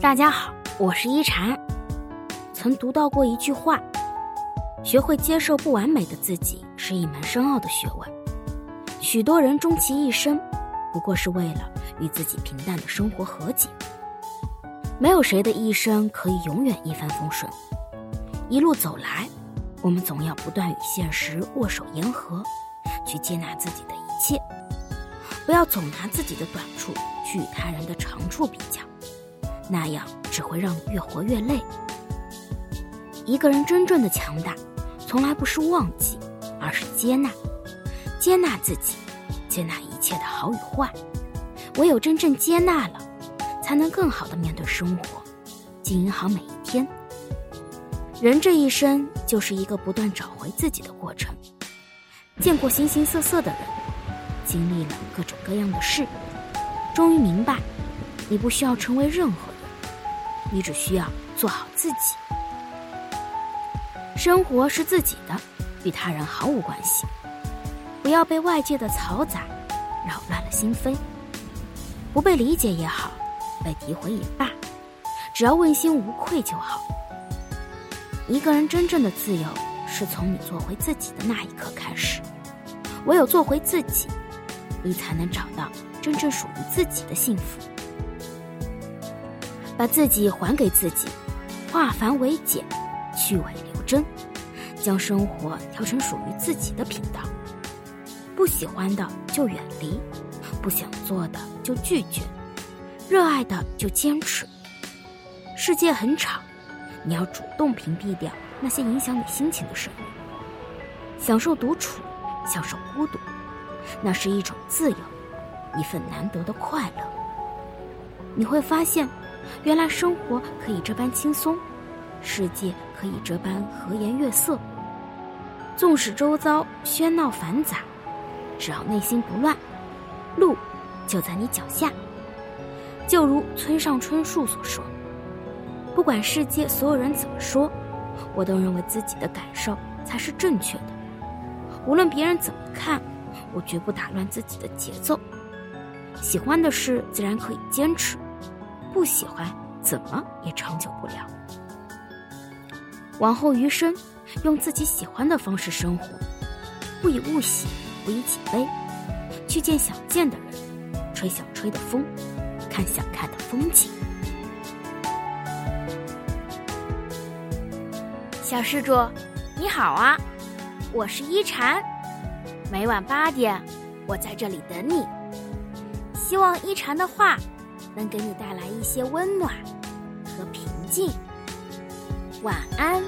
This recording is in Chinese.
大家好，我是一禅。曾读到过一句话：学会接受不完美的自己是一门深奥的学问。许多人终其一生，不过是为了与自己平淡的生活和解。没有谁的一生可以永远一帆风顺。一路走来，我们总要不断与现实握手言和，去接纳自己的一切。不要总拿自己的短处去与他人的长处比较，那样只会让你越活越累。一个人真正的强大，从来不是忘记，而是接纳。接纳自己，接纳一切的好与坏。唯有真正接纳了，才能更好的面对生活，经营好每一天。人这一生就是一个不断找回自己的过程。见过形形色色的人。经历了各种各样的事，终于明白，你不需要成为任何人，你只需要做好自己。生活是自己的，与他人毫无关系。不要被外界的嘈杂扰乱了心扉。不被理解也好，被诋毁也罢，只要问心无愧就好。一个人真正的自由，是从你做回自己的那一刻开始。唯有做回自己。你才能找到真正属于自己的幸福。把自己还给自己，化繁为简，去伪留真，将生活调成属于自己的频道。不喜欢的就远离，不想做的就拒绝，热爱的就坚持。世界很吵，你要主动屏蔽掉那些影响你心情的声音，享受独处，享受孤独。那是一种自由，一份难得的快乐。你会发现，原来生活可以这般轻松，世界可以这般和颜悦色。纵使周遭喧闹繁杂，只要内心不乱，路就在你脚下。就如村上春树所说：“不管世界所有人怎么说，我都认为自己的感受才是正确的。无论别人怎么看。”我绝不打乱自己的节奏，喜欢的事自然可以坚持，不喜欢怎么也长久不了。往后余生，用自己喜欢的方式生活，不以物喜，不以己悲，去见想见的人，吹想吹的风，看想看的风景。小施主，你好啊，我是一禅。每晚八点，我在这里等你。希望一禅的话能给你带来一些温暖和平静。晚安。